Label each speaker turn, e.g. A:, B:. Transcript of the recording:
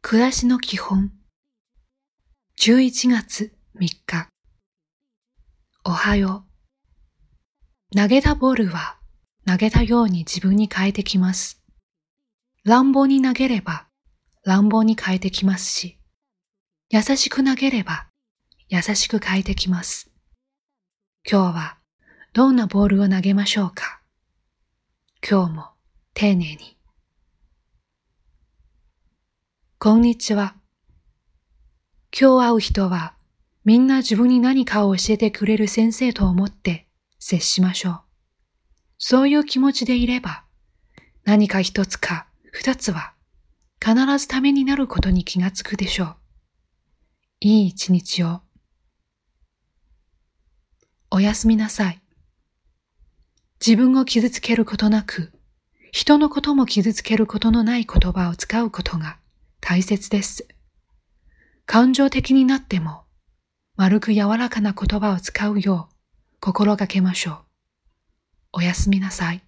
A: 暮らしの基本。11月3日。おはよう。投げたボールは投げたように自分に変えてきます。乱暴に投げれば乱暴に変えてきますし優しく投げれば優しく変えてきます。今日はどんなボールを投げましょうか？今日も丁寧に。こんにちは。今日会う人はみんな自分に何かを教えてくれる先生と思って接しましょう。そういう気持ちでいれば何か一つか二つは必ずためになることに気がつくでしょう。いい一日を。おやすみなさい。自分を傷つけることなく、人のことも傷つけることのない言葉を使うことが大切です。感情的になっても、丸く柔らかな言葉を使うよう心がけましょう。おやすみなさい。